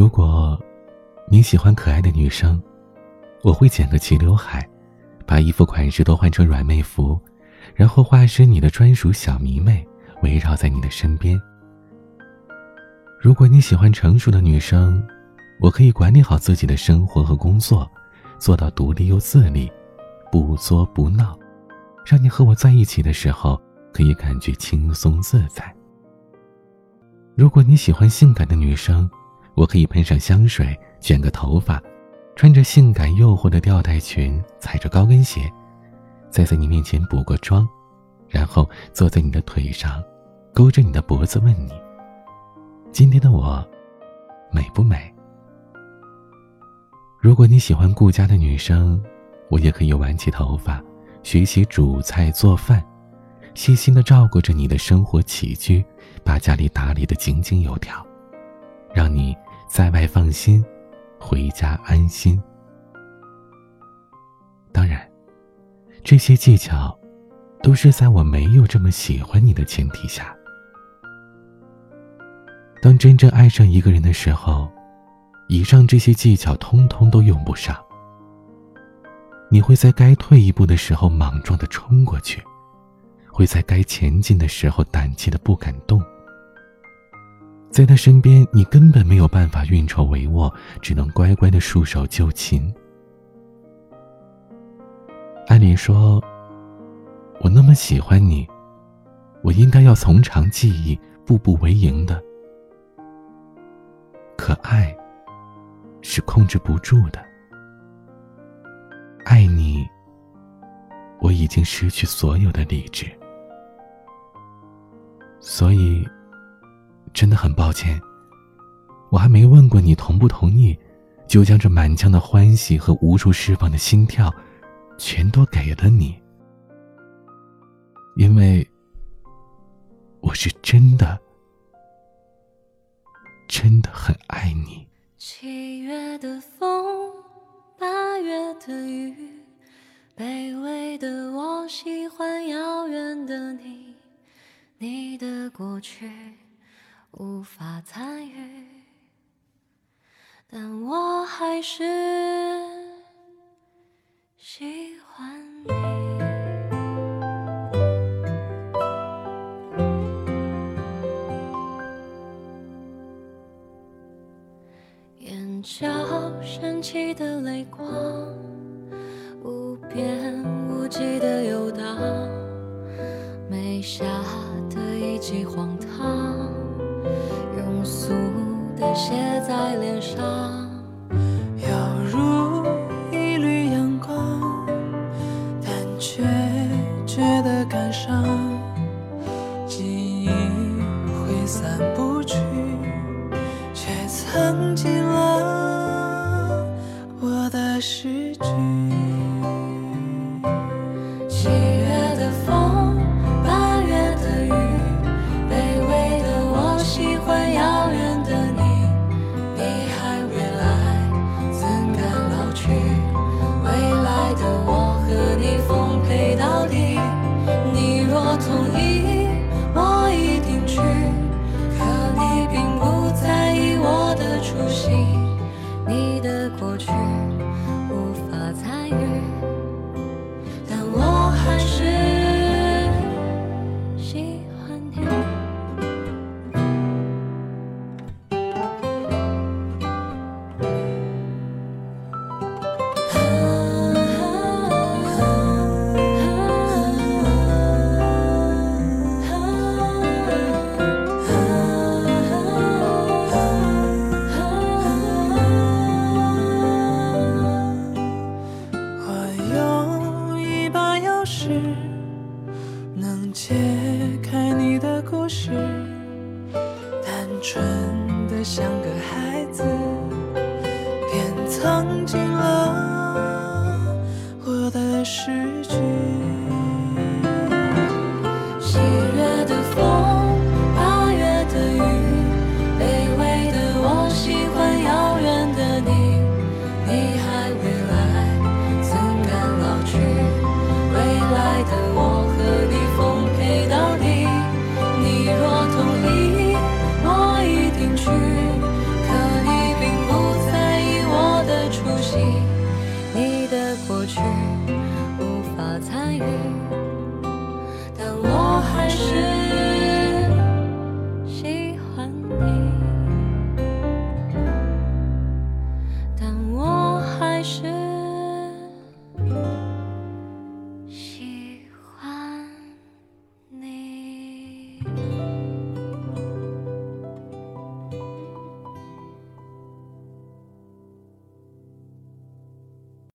如果你喜欢可爱的女生，我会剪个齐刘海，把衣服款式都换成软妹服，然后化身你的专属小迷妹，围绕在你的身边。如果你喜欢成熟的女生，我可以管理好自己的生活和工作，做到独立又自立，不作不闹，让你和我在一起的时候可以感觉轻松自在。如果你喜欢性感的女生，我可以喷上香水，卷个头发，穿着性感诱惑的吊带裙，踩着高跟鞋，再在你面前补个妆，然后坐在你的腿上，勾着你的脖子问你：“今天的我美不美？”如果你喜欢顾家的女生，我也可以挽起头发，学习煮菜做饭，细心的照顾着你的生活起居，把家里打理的井井有条，让你。在外放心，回家安心。当然，这些技巧都是在我没有这么喜欢你的前提下。当真正爱上一个人的时候，以上这些技巧通通都用不上。你会在该退一步的时候莽撞的冲过去，会在该前进的时候胆怯的不敢动。在他身边，你根本没有办法运筹帷幄，只能乖乖的束手就擒。按理说，我那么喜欢你，我应该要从长计议，步步为营的。可爱，是控制不住的。爱你，我已经失去所有的理智，所以。真的很抱歉，我还没问过你同不同意，就将这满腔的欢喜和无处释放的心跳，全都给了你。因为我是真的，真的很爱你。七月的风，八月的雨，卑微的我喜欢遥远的你，你的过去。无法参与，但我还是喜欢你。眼角升起的泪光，无边无际的游荡，眉下的一记荒唐。在脸上，犹如一缕阳光，但却觉得感伤。记忆挥散不去，却藏进了我的诗句。能解开你的故事，单纯的像